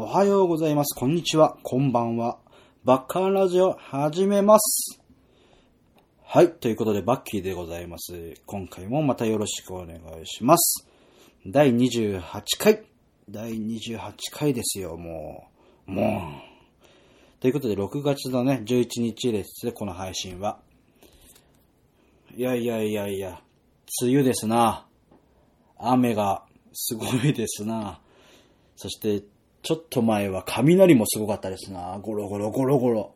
おはようございます。こんにちは。こんばんは。バッカーラジオ始めます。はい。ということで、バッキーでございます。今回もまたよろしくお願いします。第28回。第28回ですよ、もう。もう。ということで、6月のね、11日ですね、この配信は。いやいやいやいや、梅雨ですな。雨がすごいですな。そして、ちょっと前は雷もすごかったですな。ゴロゴロゴロゴロ。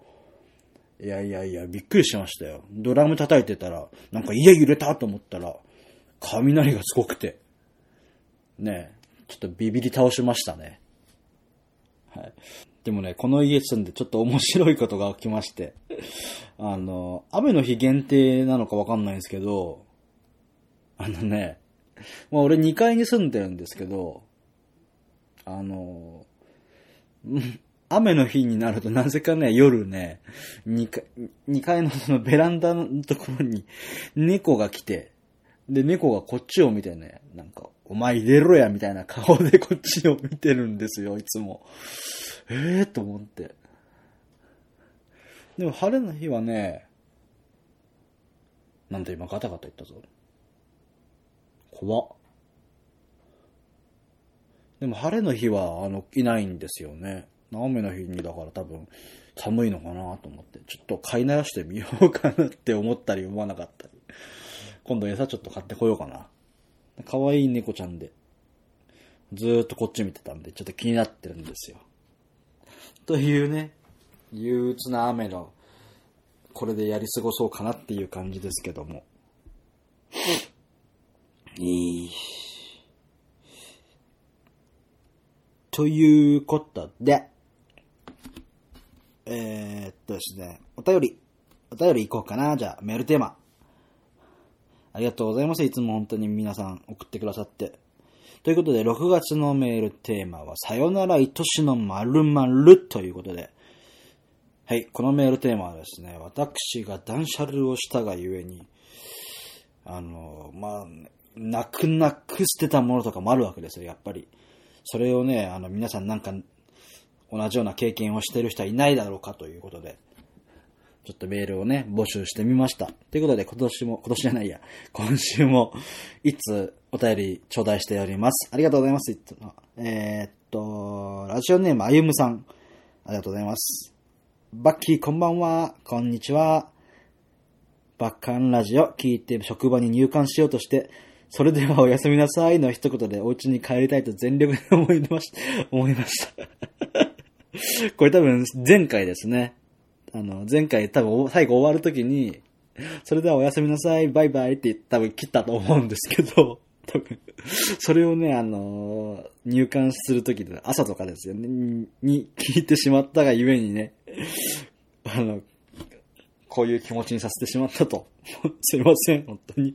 いやいやいや、びっくりしましたよ。ドラム叩いてたら、なんか家揺れたと思ったら、雷がすごくて。ねえ、ちょっとビビり倒しましたね。はい。でもね、この家住んでちょっと面白いことが起きまして。あの、雨の日限定なのかわかんないんですけど、あのね、まあ俺2階に住んでるんですけど、あの、雨の日になるとなぜかね、夜ね、2階、2階の そのベランダのところに猫が来て、で、猫がこっちを見てね、なんか、お前入れろや、みたいな顔でこっちを見てるんですよ、いつも。ええー、と思って。でも晴れの日はね、なんで今ガタガタ言ったぞ。怖っ。でも晴れの日は、あの、いないんですよね。雨の日にだから多分寒いのかなと思って、ちょっと飼いならしてみようかなって思ったり思わなかったり。今度餌ちょっと買ってこようかな。可愛い猫ちゃんで、ずーっとこっち見てたんで、ちょっと気になってるんですよ。というね、憂鬱な雨の、これでやり過ごそうかなっていう感じですけども。いい。ということで、えー、っとですね、お便り、お便り行こうかな。じゃあ、メールテーマ。ありがとうございます。いつも本当に皆さん送ってくださって。ということで、6月のメールテーマは、さよなら愛しの〇〇ということで、はい、このメールテーマはですね、私が断捨離をしたがゆえに、あの、まあ、泣く泣く捨てたものとかもあるわけですよ、やっぱり。それをね、あの、皆さんなんか、同じような経験をしてる人はいないだろうかということで、ちょっとメールをね、募集してみました。ということで、今年も、今年じゃないや、今週も、いつお便り頂戴しております。ありがとうございます。いつもえー、っと、ラジオネームあゆむさん。ありがとうございます。バッキーこんばんは。こんにちは。バッカンラジオ聞いて職場に入館しようとして、それではおやすみなさいの一言でお家に帰りたいと全力で思いました、思いました。これ多分前回ですね。あの、前回多分最後終わるときに、それではおやすみなさい、バイバイって多分切ったと思うんですけど、多分、それをね、あの、入館するときで、朝とかですよね、に聞いてしまったがゆえにね、あの、こういう気持ちにさせてしまったと。すいません、本当に。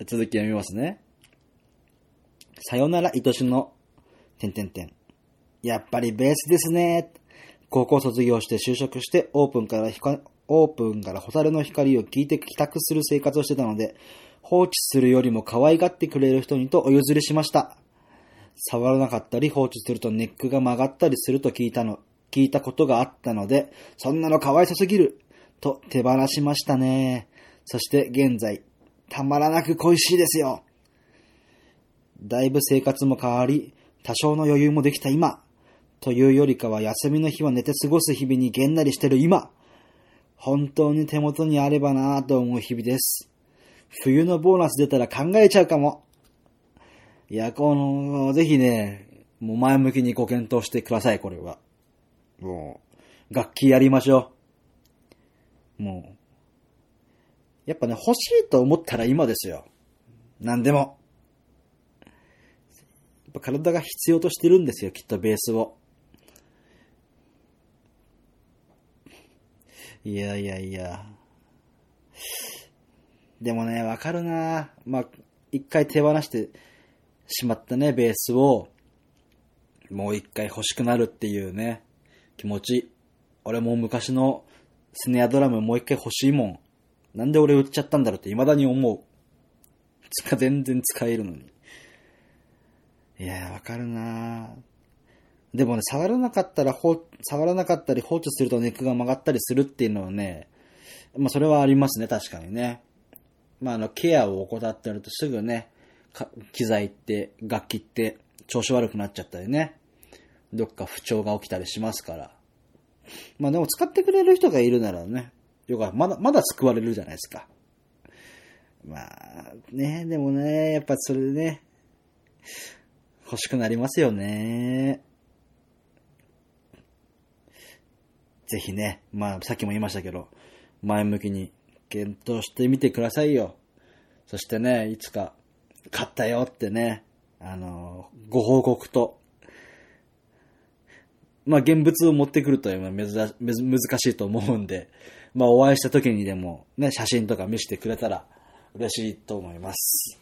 続き読みますね。さよなら、愛しの、てんてんてん。やっぱりベースですね。高校卒業して就職して、オープンから光、オープンからホタルの光を聞いて帰宅する生活をしてたので、放置するよりも可愛がってくれる人にとお譲りしました。触らなかったり放置するとネックが曲がったりすると聞いたの、聞いたことがあったので、そんなの可愛さすぎると手放しましたね。そして現在、たまらなく恋しいですよ。だいぶ生活も変わり、多少の余裕もできた今、というよりかは休みの日は寝て過ごす日々にげんなりしてる今、本当に手元にあればなぁと思う日々です。冬のボーナス出たら考えちゃうかも。いや、この、ぜひね、もう前向きにご検討してください、これは。もう、楽器やりましょう。もう、やっぱね、欲しいと思ったら今ですよ。何でも。やっぱ体が必要としてるんですよ、きっとベースを。いやいやいや。でもね、わかるなまあ、一回手放してしまったね、ベースを、もう一回欲しくなるっていうね、気持ち。俺も昔のスネアドラムもう一回欲しいもん。なんで俺売っちゃったんだろうって未だに思う。つか、全然使えるのに。いやー、わかるなでもね、触らなかったら放、触らなかったり放置するとネックが曲がったりするっていうのはね、まあそれはありますね、確かにね。まああの、ケアを怠ってるとすぐね、機材って、楽器って調子悪くなっちゃったりね、どっか不調が起きたりしますから。まあでも使ってくれる人がいるならね、よかまだ、まだ救われるじゃないですか。まあ、ね、でもね、やっぱそれでね、欲しくなりますよね。ぜひね、まあ、さっきも言いましたけど、前向きに検討してみてくださいよ。そしてね、いつか、買ったよってね、あの、ご報告と、まあ、現物を持ってくるというのは難しいと思うんで、まあ、お会いした時にでも、ね、写真とか見せてくれたら嬉しいと思います。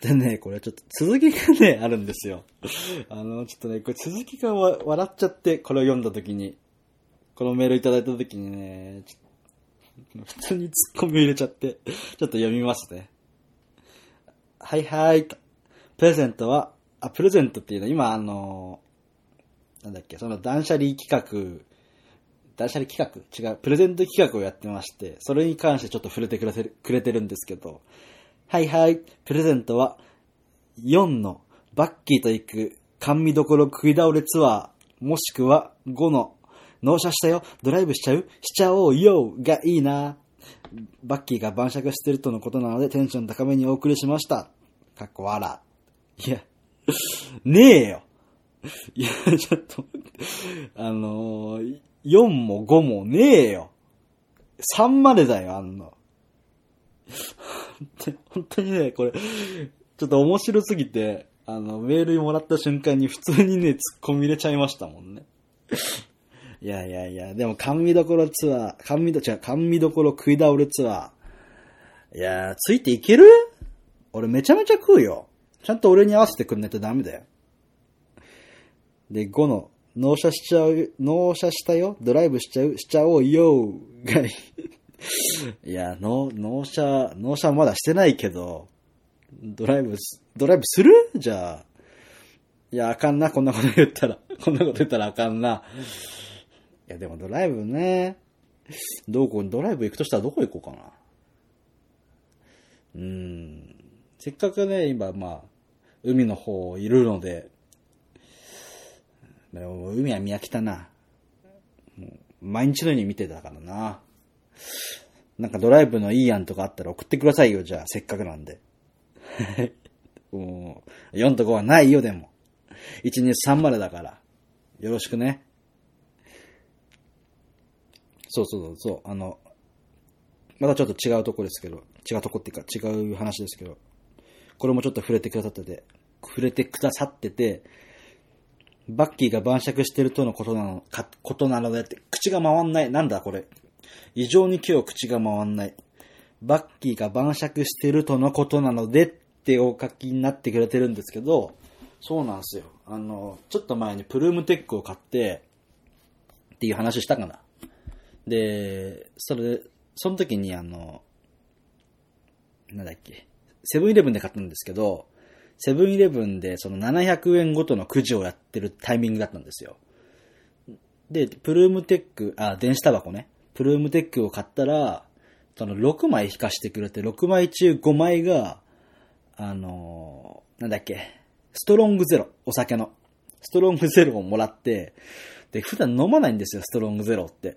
でね、これちょっと続きがね、あるんですよ。あの、ちょっとね、これ続きが笑っちゃって、これを読んだ時に、このメールいただいた時にね、普通にツッコミ入れちゃって、ちょっと読みますね。はいはいと。プレゼントは、あ、プレゼントっていうのは今あの、なんだっけ、その断捨離企画、断捨離企画違う、プレゼント企画をやってまして、それに関してちょっと触れてくれてるくれてるんですけど、はいはい、プレゼントは、4のバッキーと行く甘味どころ食い倒れツアー、もしくは5の納車したよ、ドライブしちゃうしちゃおうよがいいな。バッキーが晩酌してるとのことなのでテンション高めにお送りしました。かっこ笑。いや、ねえよ。いや、ちょっと、あのー、4も5もねえよ。3までだよ、あんの。本当にね、これ、ちょっと面白すぎて、あの、メールもらった瞬間に普通にね、突っ込み入れちゃいましたもんね。いやいやいや、でも甘味どころツアー、甘味ど、違う、甘味どころ食い倒れツアー。いやー、ついていける？俺めちゃめちゃ食うよ。ちゃんと俺に合わせてくんないとダメだよ。で、5の、納車しちゃう、納車したよドライブしちゃう、しちゃおうよがいい。や、納、納車、納車まだしてないけど、ドライブ、ドライブする？じゃあ。いや、あかんな、こんなこと言ったら。こんなこと言ったらあかんな。いや、でもドライブね。どこ、ドライブ行くとしたらどこ行こうかな。うん。せっかくね、今、まあ、海の方いるので、海は見飽きたな。毎日のように見てたからな。なんかドライブのいい案とかあったら送ってくださいよ、じゃあ、せっかくなんで。もう、4と5はないよ、でも。1、2、3までだから。よろしくね。そうそうそう、あの、またちょっと違うとこですけど、違うとこっていうか違う話ですけど、これもちょっと触れてくださってて、触れてくださってて、バッキーが晩酌してるとのことなの、か、ことなのでって、口が回んない。なんだこれ。異常に今日口が回んない。バッキーが晩酌してるとのことなのでってお書きになってくれてるんですけど、そうなんですよ。あの、ちょっと前にプルームテックを買って、っていう話したかな。で、それ、その時にあの、なんだっけ、セブンイレブンで買ったんですけど、セブンイレブンでその700円ごとのくじをやってるタイミングだったんですよ。で、プルームテック、あ、電子タバコね。プルームテックを買ったら、その6枚引かしてくれて、6枚中5枚が、あのー、なんだっけ、ストロングゼロ、お酒の。ストロングゼロをもらって、で、普段飲まないんですよ、ストロングゼロって。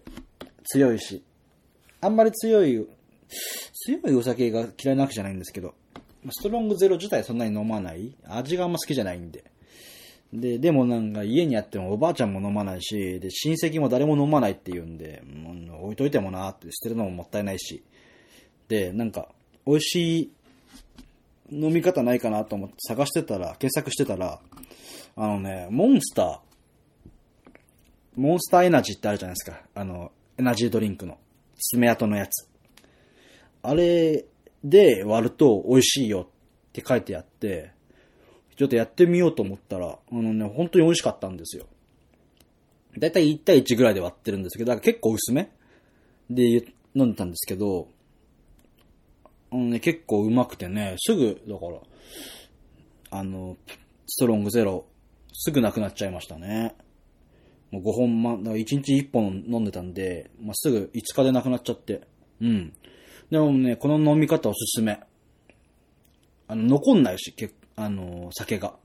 強いし。あんまり強い、強いお酒が嫌いなわけじゃないんですけど、ストロングゼロ自体そんなに飲まない。味があんま好きじゃないんで。で、でもなんか家にあってもおばあちゃんも飲まないし、で、親戚も誰も飲まないって言うんで、もう置いといてもなって捨てるのももったいないし。で、なんか、美味しい飲み方ないかなと思って探してたら、検索してたら、あのね、モンスター、モンスターエナジーってあるじゃないですか。あの、エナジードリンクの、爪痕のやつ。あれで割ると美味しいよって書いてあって、ちょっとやってみようと思ったら、あのね、本当に美味しかったんですよ。だいたい1対1ぐらいで割ってるんですけど、だから結構薄めで飲んでたんですけど、あのね、結構うまくてね、すぐ、だから、あの、ストロングゼロすぐなくなっちゃいましたね。もう5本ま、だから1日1本飲んでたんで、まあ、すぐ5日でなくなっちゃって。うん。でもね、この飲み方おすすめ。あの、残んないし、けあの、酒が。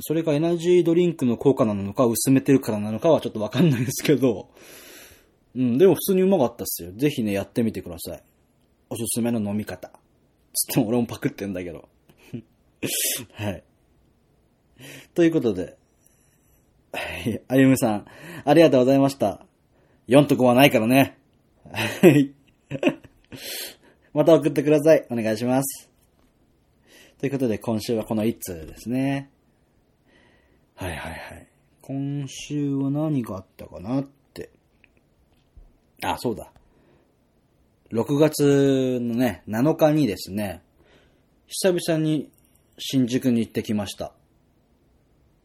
それがエナジードリンクの効果なのか、薄めてるからなのかはちょっとわかんないですけど、うん、でも普通にうまかったっすよ。ぜひね、やってみてください。おすすめの飲み方。つっても俺もパクってんだけど。はい。ということで、はい、あゆむさん、ありがとうございました。4と5はないからね。はい。また送ってください。お願いします。ということで、今週はこの1通ですね。はいはいはい。今週は何があったかなって。あ、そうだ。6月のね、7日にですね、久々に新宿に行ってきました。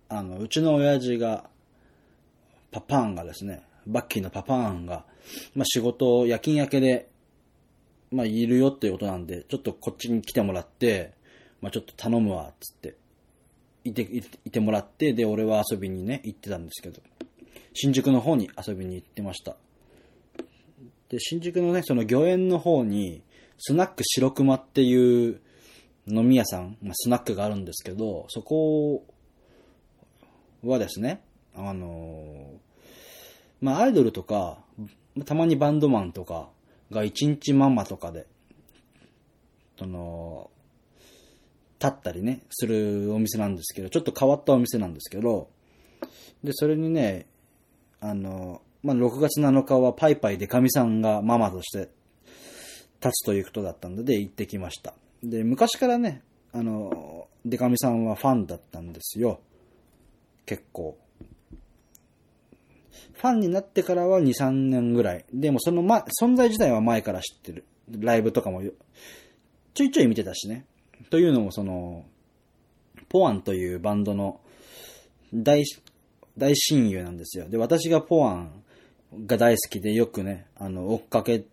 あの、うちの親父が、パパーンがですね、バッキーのパパーンが、まあ、仕事を、夜勤明けで、まあ、いるよっていうことなんで、ちょっとこっちに来てもらって、まあ、ちょっと頼むわ、つって、いて、いてもらって、で、俺は遊びにね、行ってたんですけど、新宿の方に遊びに行ってました。で、新宿のね、その御苑の方に、スナック白熊っていう飲み屋さん、まあ、スナックがあるんですけど、そこはですね、あのまあ、アイドルとか、たまにバンドマンとかが一日ママとかで、その、立ったりね、するお店なんですけど、ちょっと変わったお店なんですけど、で、それにね、あの、まあ、6月7日はパイパイデカミさんがママとして立つということだったので行ってきました。で、昔からね、あの、デカミさんはファンだったんですよ。結構。ファンになってからは2、3年ぐらい。でもそのま、存在自体は前から知ってる。ライブとかもちょいちょい見てたしね。というのもその、ポアンというバンドの大、大親友なんですよ。で、私がポアンが大好きでよくね、あの、追っかけ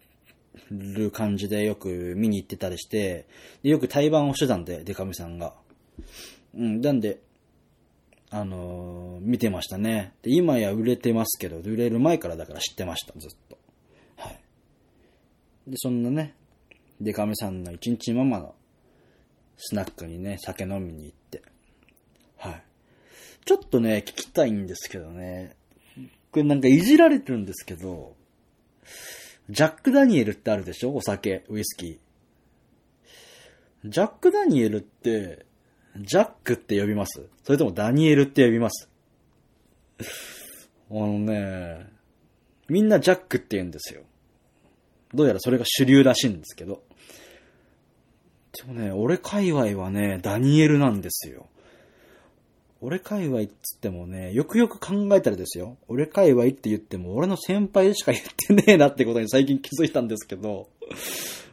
る感じでよく見に行ってたりして、でよく対バンをしてたんで、デカミさんが。うん、なんで、あのー見てましたね。で、今や売れてますけど、売れる前からだから知ってました、ずっと。はい。で、そんなね、デカミさんの一日ママのスナックにね、酒飲みに行って。はい。ちょっとね、聞きたいんですけどね。これなんかいじられてるんですけど、ジャック・ダニエルってあるでしょ？お酒、ウイスキー。ジャック・ダニエルって、ジャックって呼びます？それともダニエルって呼びます？あのね、みんなジャックって言うんですよ。どうやらそれが主流らしいんですけど。でもね、俺界隈はね、ダニエルなんですよ。俺界隈っつってもね、よくよく考えたらですよ。俺界隈って言っても、俺の先輩しか言ってねえなってことに最近気づいたんですけど、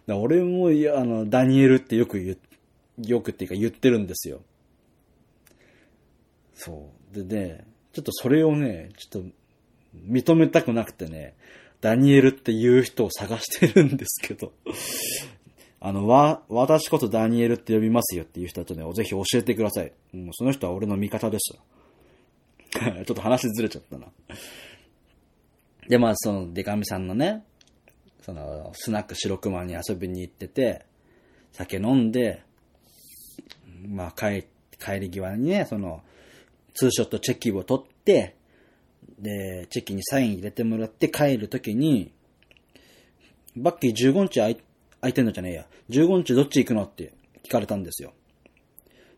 俺も、いや、あの、ダニエルってよく言う、よくっていうか言ってるんですよ。そう。でね、ちょっとそれをね、ちょっと認めたくなくてね、ダニエルっていう人を探してるんですけど、あの、わ、私こそダニエルって呼びますよっていう人とね、ぜひ教えてください。もうその人は俺の味方です。ちょっと話ずれちゃったな。で、まあ、その、デカミさんのね、その、スナック白熊に遊びに行ってて、酒飲んで、まあ、帰、帰り際にね、その、ツーショットチェキを取って、で、チェキにサイン入れてもらって帰るときに、バッキー15日空い空いてんのじゃねえや。15日どっち行くのって聞かれたんですよ。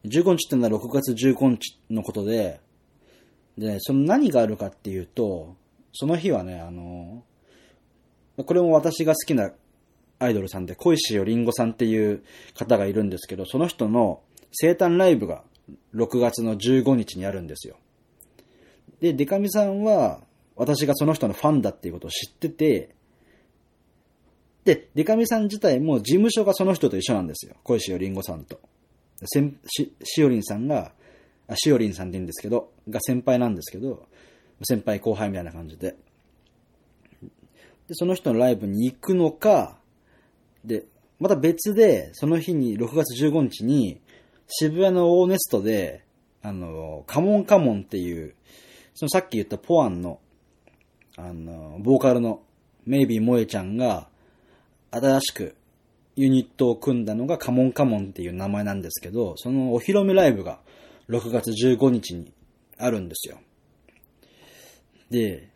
15日ってのは6月15日のことで、で、その何があるかっていうと、その日はね、あの、これも私が好きなアイドルさんで、小石よりんごさんっていう方がいるんですけど、その人の生誕ライブが6月の15日にあるんですよ。で、デカミさんは、私がその人のファンだっていうことを知ってて、で、デカミさん自体も事務所がその人と一緒なんですよ。小石よりんごさんと。せんし、しおりんさんが、あ、しおりんさんって言うんですけど、が先輩なんですけど、先輩後輩みたいな感じで。で、その人のライブに行くのか、で、また別で、その日に、6月15日に、渋谷のオーネストで、あの、カモンカモンっていう、そのさっき言ったポアンの、あの、ボーカルのメイビー萌えちゃんが、新しくユニットを組んだのがカモンカモンっていう名前なんですけど、そのお披露目ライブが6月15日にあるんですよ。で、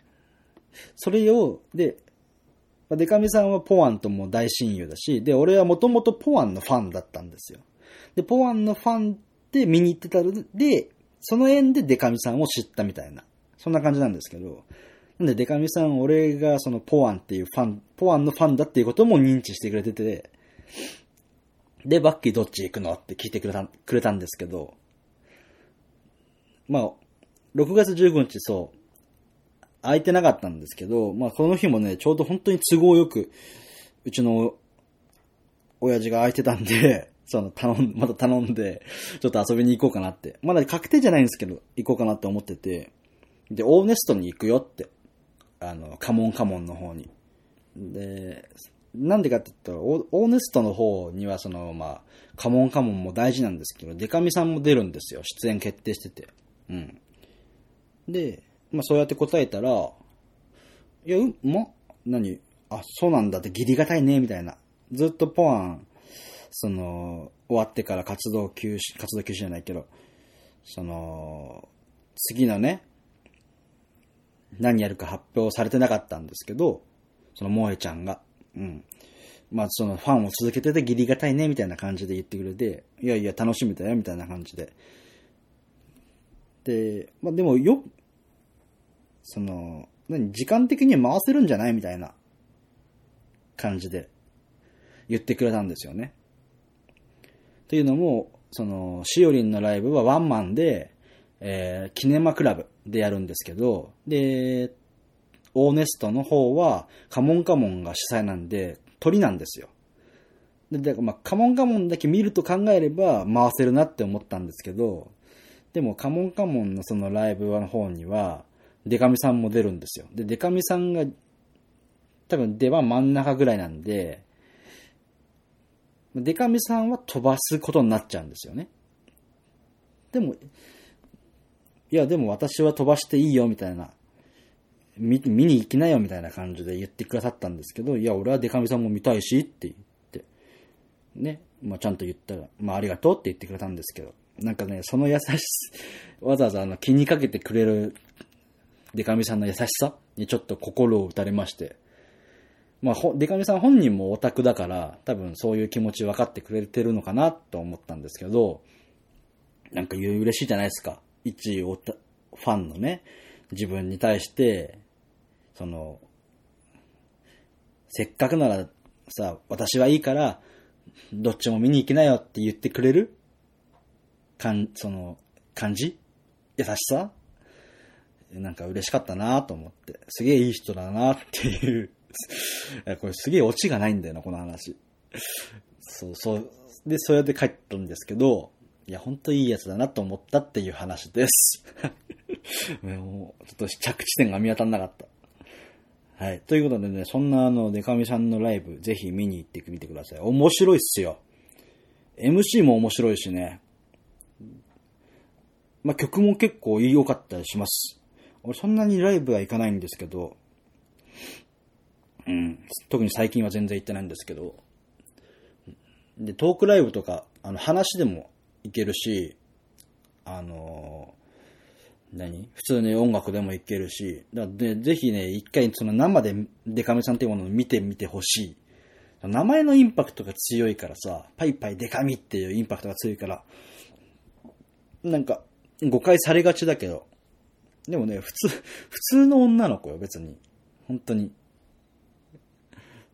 それを、で、デカミさんはポワンとも大親友だし、で、俺はもともとポワンのファンだったんですよ。で、ポワンのファンで見に行ってたので、その縁でデカミさんを知ったみたいな、そんな感じなんですけど、なんでデカミさん、俺がそのポワンっていうファン、ポワンのファンだっていうことも認知してくれてて、で、バッキーどっち行くのって聞いてくれた、くれたんですけど、まあ、6月15日そう、空いてなかったんですけど、まあこの日もね、ちょうど本当に都合よく、うちの親父が空いてたんで、その頼ん、また頼んで、ちょっと遊びに行こうかなって。まだ確定じゃないんですけど、行こうかなって思ってて、で、オーネストに行くよって。あの、カモンカモンの方に。で、なんでかって言ったら、オーネストの方にはその、まあ、カモンカモンも大事なんですけど、デカミさんも出るんですよ。出演決定してて。うん。で、まあそうやって答えたら、いや、うん、ま、何？あ、そうなんだってギリがたいね、みたいな。ずっとポアン、その、終わってから活動休止、活動休止じゃないけど、その、次のね、何やるか発表されてなかったんですけど、その萌えちゃんが、うん。まあそのファンを続けててギリがたいね、みたいな感じで言ってくれて、いやいや楽しみだよ、みたいな感じで。で、まあでもよ、その、何、時間的に回せるんじゃない？みたいな感じで言ってくれたんですよね。っていうのも、その、しおりんのライブはワンマンで、えー、キネマクラブでやるんですけど、で、オーネストの方は、カモンカモンが主催なんで、鳥なんですよ。で、だからまあ、カモンカモンだけ見ると考えれば回せるなって思ったんですけど、でもカモンカモンのそのライブの方には、デカミさんも出るんですよ。で、デカミさんが、多分出番真ん中ぐらいなんで、デカミさんは飛ばすことになっちゃうんですよね。でも、いや、でも私は飛ばしていいよ、みたいな。見、見に行きなよ、みたいな感じで言ってくださったんですけど、いや、俺はデカミさんも見たいし、って言って。ね。まあ、ちゃんと言ったら、まあ、ありがとうって言ってくれたんですけど。なんかね、その優し、わざわざあの気にかけてくれるデカミさんの優しさにちょっと心を打たれまして。まあ、デカミさん本人もオタクだから、多分そういう気持ち分かってくれてるのかなと思ったんですけど、なんか嬉しいじゃないですか。一オタ、ファンのね、自分に対して、その、せっかくならさ、私はいいから、どっちも見に行きなよって言ってくれる？かん、その、感じ？優しさ？なんか嬉しかったなと思って。すげえいい人だなっていう。これすげえオチがないんだよな、この話。そうそう。で、そうやって帰ったんですけど、いや、ほんといいやつだなと思ったっていう話です。もう、ちょっと着地点が見当たんなかった。はい。ということでね、そんなあの、デカミさんのライブ、ぜひ見に行ってみてください。面白いっすよ。MC も面白いしね。まあ、曲も結構良かったりします。俺そんなにライブは行かないんですけど、うん。特に最近は全然行ってないんですけど、で、トークライブとか、あの、話でも行けるし、あのー、何？普通に音楽でもいけるし、だでぜひね、一回その生でデカミさんっていうものを見てみてほしい。名前のインパクトが強いからさ、パイパイデカミっていうインパクトが強いから、なんか、誤解されがちだけど、でもね、普通、普通の女の子よ、別に。本当に。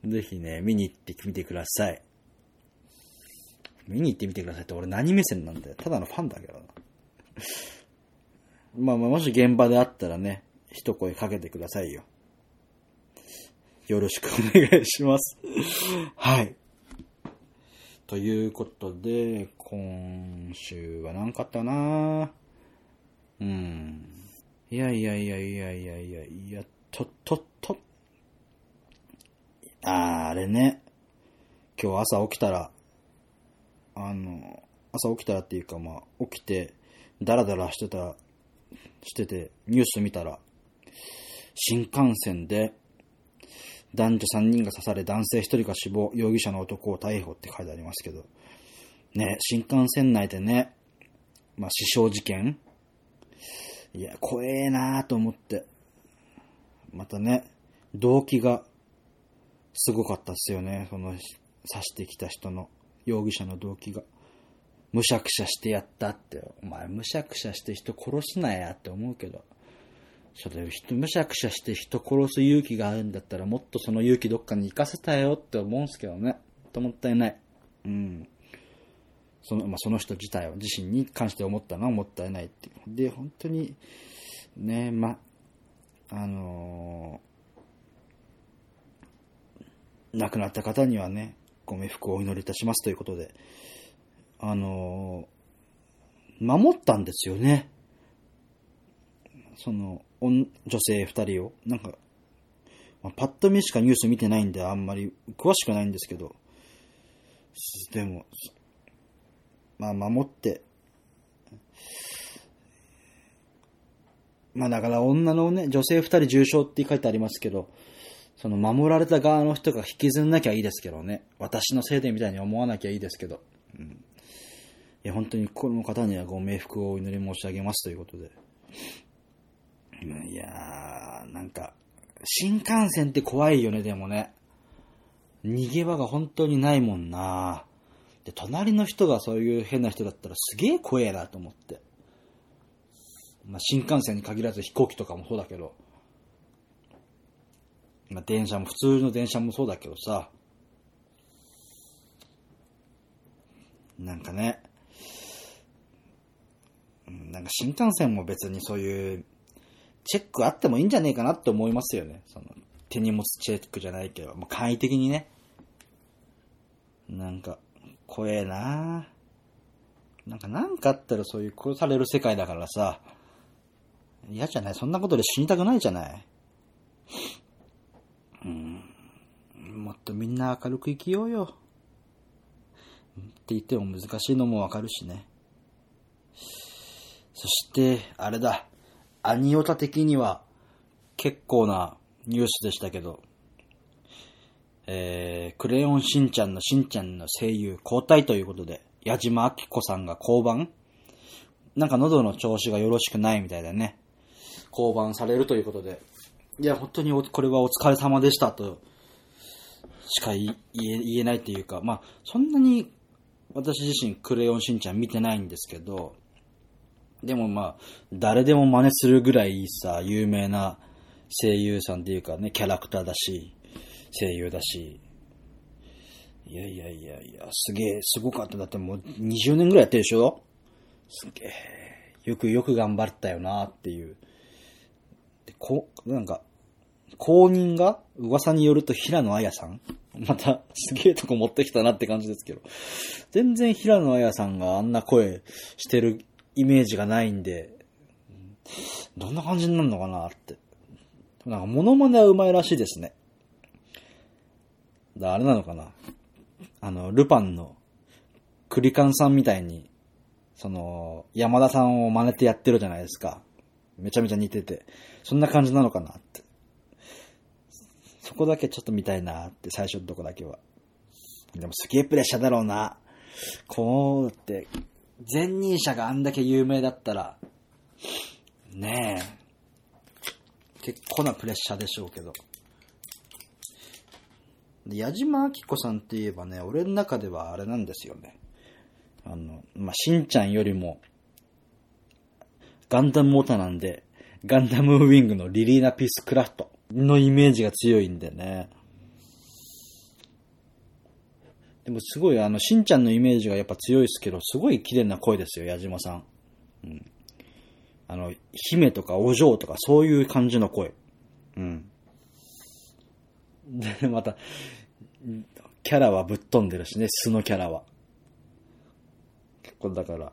ぜひね、見に行ってみてください。見に行ってみてくださいって俺何目線なんだよ。ただのファンだけどな。まあまあ、もし現場であったらね、一声かけてくださいよ。よろしくお願いします。はい。ということで、今週は何かあったなうん。いやいやいやいやいやいやいや、とっとっと。あ、あれね。今日朝起きたら、あの、朝起きたらっていうかまあ、起きて、ダラダラしてた、してて、ニュース見たら、新幹線で、男女3人が刺され男性1人が死亡、容疑者の男を逮捕って書いてありますけど、ね、新幹線内でね、まあ、死傷事件いや、怖えなーと思って。またね、動機がすごかったっすよね。その、刺してきた人の、容疑者の動機が。むしゃくしゃしてやったって。お前、むしゃくしゃして人殺すなやって思うけど。それ、人、むしゃくしゃして人殺す勇気があるんだったら、もっとその勇気どっかに行かせたよって思うんすけどね。ともったいない。うん。その、まあ、その人自体を、自身に関して思ったのはもったいないっていう。で、本当に、ね、ま、あの、亡くなった方にはね、ご冥福をお祈りいたしますということで、あの、守ったんですよね。その、女性二人を。なんか、まあ、パッと見しかニュース見てないんであんまり詳しくないんですけど、でも、まあ守って、まあだから女のね、女性二人重傷って書いてありますけど、その守られた側の人が引きずんなきゃいいですけどね。私のせいでみたいに思わなきゃいいですけど。うん。いや、本当にこの方にはご冥福をお祈り申し上げますということで。いやー、なんか、新幹線って怖いよね、でもね。逃げ場が本当にないもんなで、隣の人がそういう変な人だったらすげえ怖えなと思って。まあ、新幹線に限らず飛行機とかもそうだけど、まあ、電車も、普通の電車もそうだけどさ、なんかね、なんか新幹線も別にそういうチェックあってもいいんじゃねえかなって思いますよね。その手荷物チェックじゃないけど、もう簡易的にね。なんか、怖えななんかなんかあったらそういう殺される世界だからさ、嫌じゃない？そんなことで死にたくないじゃない？もっとみんな明るく生きようよ。って言っても難しいのもわかるしね。そして、あれだ。アニオタ的には結構なニュースでしたけど、えー、クレヨンしんちゃんのしんちゃんの声優交代ということで、矢島明子さんが降板なんか喉の調子がよろしくないみたいだね。降板されるということで。いや、本当にこれはお疲れ様でしたと、しか言えないというか、まあ、そんなに私自身クレヨンしんちゃん見てないんですけど、でもまあ、誰でも真似するぐらいさ、有名な声優さんっていうかね、キャラクターだし、声優だし。いやいやいやいや、すげえ、すごかった。だってもう20年ぐらいやってるでしょ？すげえ、よくよく頑張ったよなっていう。で、こ、なんか、公認が噂によると平野綾さんまた、すげえとこ持ってきたなって感じですけど。全然平野綾さんがあんな声してるイメージがないんで、どんな感じになるのかなって。なんか、モノマネはうまいらしいですね。だあれなのかなあの、ルパンのクリカンさんみたいに、その、山田さんを真似てやってるじゃないですか。めちゃめちゃ似てて。そんな感じなのかなって。そこだけちょっと見たいなって、最初のとこだけは。でもすげえプレッシャーだろうな。こうって、前任者があんだけ有名だったら、ねえ、結構なプレッシャーでしょうけど。で、矢島明子さんって言えばね、俺の中ではあれなんですよね。あの、まあ、しんちゃんよりも、ガンダムモーターなんで、ガンダムウィングのリリーナ・ピース・クラフトのイメージが強いんでね。でもすごい、あの、しんちゃんのイメージがやっぱ強いですけど、すごい綺麗な声ですよ、矢島さん。うん。あの、姫とかお嬢とかそういう感じの声。うん。で、また、キャラはぶっ飛んでるしね、素のキャラは。結構だから、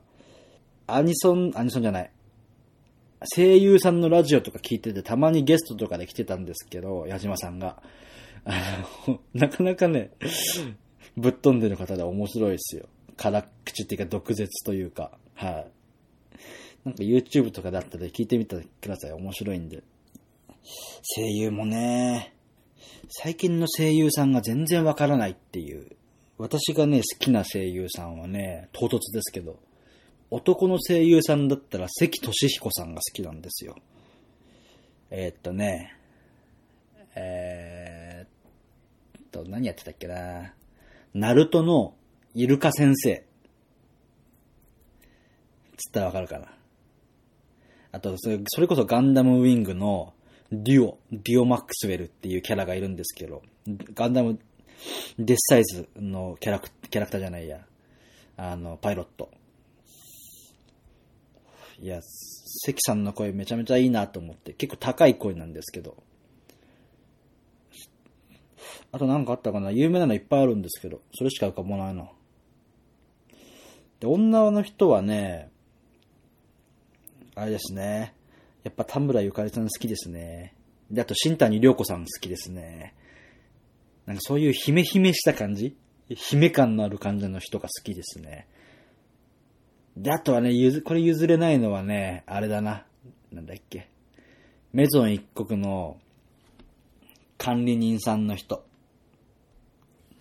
アニソン、アニソンじゃない。声優さんのラジオとか聞いてて、たまにゲストとかで来てたんですけど、矢島さんが。あの、なかなかね、ぶっ飛んでる方で面白いですよ。辛口っていうか毒舌というか、はい。なんか YouTube とかだったら聞いてみてください。面白いんで。声優もね、最近の声優さんが全然わからないっていう。私がね、好きな声優さんはね、唐突ですけど、男の声優さんだったら関俊彦さんが好きなんですよ。えー、っとね、えー、っと、何やってたっけなナルトのイルカ先生。つったらわかるかな。あと、それこそガンダムウィングのデュオ、デュオマックスウェルっていうキャラがいるんですけど、ガンダムデスサイズのキャラクキャラクターじゃないや。あの、パイロット。いや、関さんの声めちゃめちゃいいなと思って、結構高い声なんですけど。あとなんかあったかな有名なのいっぱいあるんですけど、それしか浮かばないな。で、女の人はね、あれですね。やっぱ田村ゆかりさん好きですね。で、あと新谷涼子さん好きですね。なんかそういう姫姫した感じ？姫感のある感じの人が好きですね。で、あとはね、ゆず、これ譲れないのはね、あれだな。なんだっけ。メゾン一国の管理人さんの人。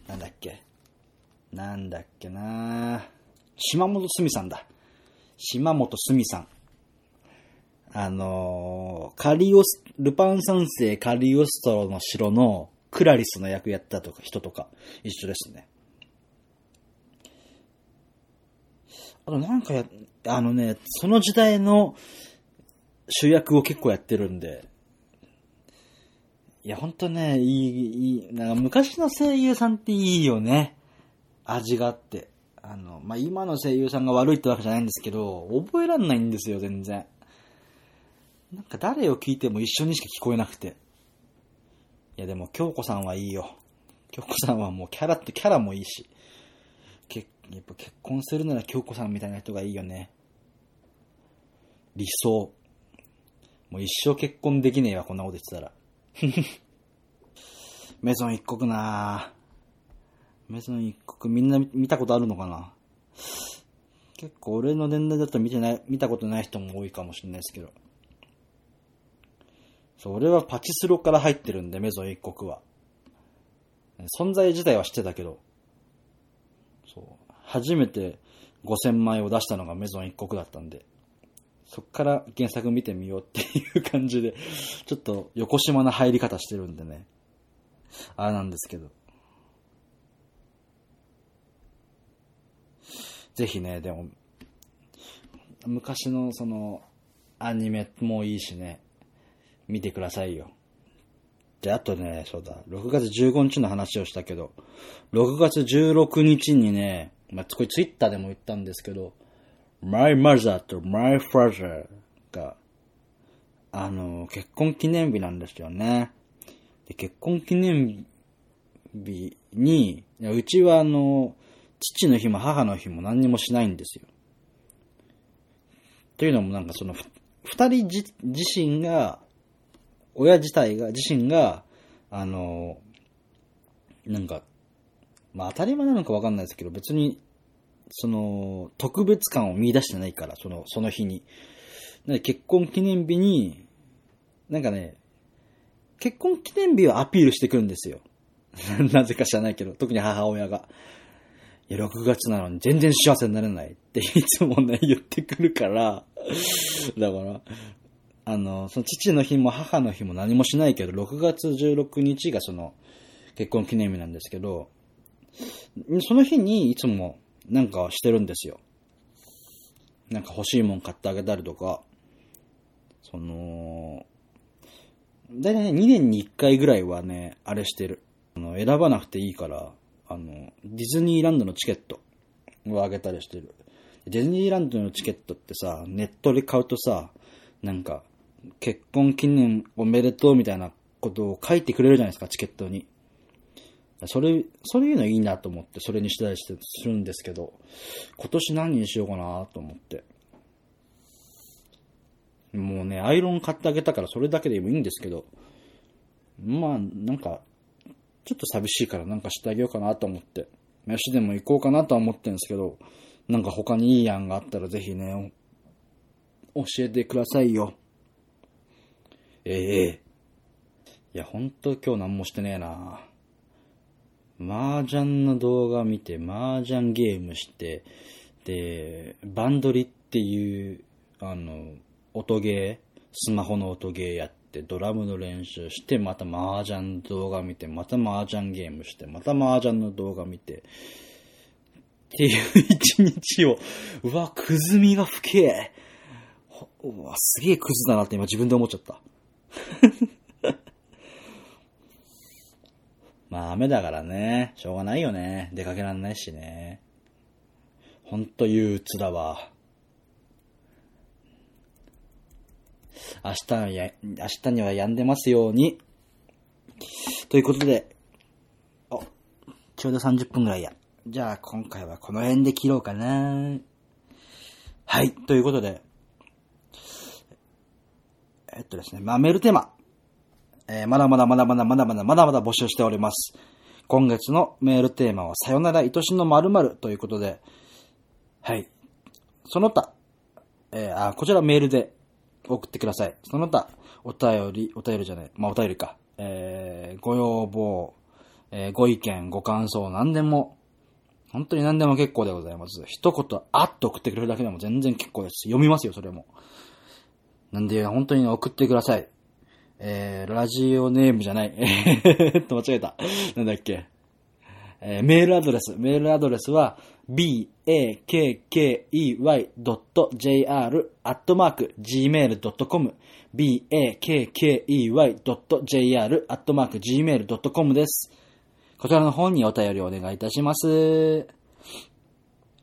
なんだっけ。なんだっけな島本すみさんだ。島本すみさん。あのー、カリオス、ルパン三世カリオストロの城のクラリスの役やったとか、人とか、一緒ですね。あとなんかや、あのね、その時代の主役を結構やってるんで、いや、ほんとね、いい、いい、なんか昔の声優さんっていいよね。味があって。あの、まあ、今の声優さんが悪いってわけじゃないんですけど、覚えらんないんですよ、全然。なんか誰を聞いても一緒にしか聞こえなくて。いや、でも、京子さんはいいよ。京子さんはもうキャラってキャラもいいし。やっぱ結婚するなら京子さんみたいな人がいいよね。理想。もう一生結婚できねえわ、こんなこと言ってたら。メゾン一国なメゾン一国みんな見たことあるのかな結構俺の年代だと見てない、見たことない人も多いかもしれないですけど。そう、俺はパチスロから入ってるんで、メゾン一国は。存在自体は知ってたけど、初めて5000枚を出したのがメゾン一国だったんで、そっから原作見てみようっていう感じで、ちょっと横島な入り方してるんでね。あれなんですけど。ぜひね、でも、昔のその、アニメもいいしね、見てくださいよ。で、あとね、そうだ、6月15日の話をしたけど、6月16日にね、まあ、これツイッターでも言ったんですけど、My Mother と My Father が、あの、結婚記念日なんですよね。で、結婚記念日に、うちはあの、父の日も母の日も何にもしないんですよ。というのもなんかその、二人自身が親自体が、自身が、あの、なんか、まあ当たり前なのかわかんないですけど、別に、その、特別感を見出してないから、その、その日に。で結婚記念日に、なんかね、結婚記念日をアピールしてくるんですよ。なぜか知らないけど、特に母親が。いや、6月なのに全然幸せになれないっていつもね、言ってくるから、だから、あの、その父の日も母の日も何もしないけど、6月16日がその結婚記念日なんですけど、その日にいつもなんかしてるんですよ。なんか欲しいもん買ってあげたりとか、その、だいたいね、2年に1回ぐらいはね、あれしてる。あの、選ばなくていいから、あの、ディズニーランドのチケットをあげたりしてる。ディズニーランドのチケットってさ、ネットで買うとさ、なんか、結婚記念おめでとうみたいなことを書いてくれるじゃないですか、チケットに。それ、そういうのいいなと思って、それにしたりしてするんですけど、今年何にしようかなと思って。もうね、アイロン買ってあげたからそれだけでもいいんですけど、まあ、なんか、ちょっと寂しいからなんかしてあげようかなと思って、飯でも行こうかなとは思ってるんですけど、なんか他にいい案があったらぜひね、教えてくださいよ。ええいや、ほんと今日何もしてねえな。麻雀の動画見て、麻雀ゲームして、で、バンドリっていう、あの、音ゲー、スマホの音ゲーやって、ドラムの練習して、また麻雀動画見て、また麻雀ゲームして、また麻雀の動画見て、っていう一日を、うわ、くずみが深え。うわ、すげえクズだなって今自分で思っちゃった。まあ雨だからね、しょうがないよね。出かけらんないしね。ほんと憂鬱だわ。明日はや、明日には止んでますように。ということで、お、ちょうど30分ぐらいや。じゃあ今回はこの辺で切ろうかな。はい、ということで、えっとですね、まあメールテーマ。えーまだまだまだまだまだまだまだまだ募集しております。今月のメールテーマは、さよなら愛しの〇〇ということで、はい。その他、えーあ、こちらメールで送ってください。その他、お便り、お便りじゃない、まあ、お便りか。えーご要望、えーご意見、ご感想、何でも、本当に何でも結構でございます。一言、あっと送ってくれるだけでも全然結構です。読みますよ、それも。なんで、本当に送ってください。えー、ラジオネームじゃない。えっと、間違えた。なんだっけ。えーメールアドレス。メールアドレスは、bakkey.jr.gmail.com bakkey.jr.gmail.com です。こちらの方にお便りをお願いいたします。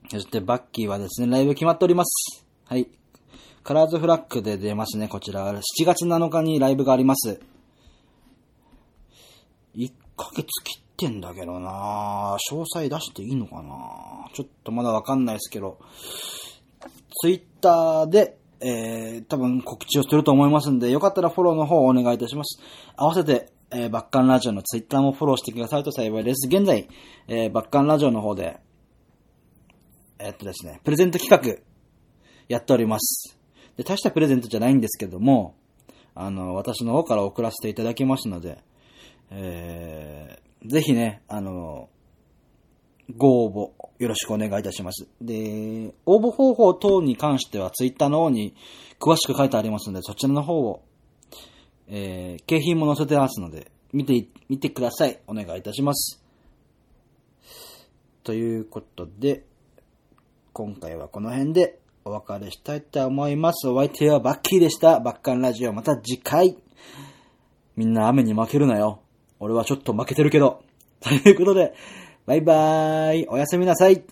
そして、バッキーはですね、ライブ決まっております。はい。カラーズフラッグで出ますね、こちら。7月7日にライブがあります。1ヶ月切ってんだけどな詳細出していいのかなちょっとまだわかんないですけど、ツイッターで、えー、多分告知をすると思いますんで、よかったらフォローの方をお願いいたします。合わせて、えー、バッカンラジオのツイッターもフォローしてくださると幸いです。現在、えー、バッカンラジオの方で、えーっとですね、プレゼント企画、やっております。で、大したプレゼントじゃないんですけども、あの、私の方から送らせていただきますので、えー、ぜひね、あの、ご応募よろしくお願いいたします。で、応募方法等に関してはツイッターの方に詳しく書いてありますので、そちらの方を、えー、景品も載せてますので、見て、見てください。お願いいたします。ということで、今回はこの辺でお別れしたいと思います。お相手はバッキーでした。バッカンラジオまた次回。みんな雨に負けるなよ。俺はちょっと負けてるけど。ということで、バイバーイ。おやすみなさい。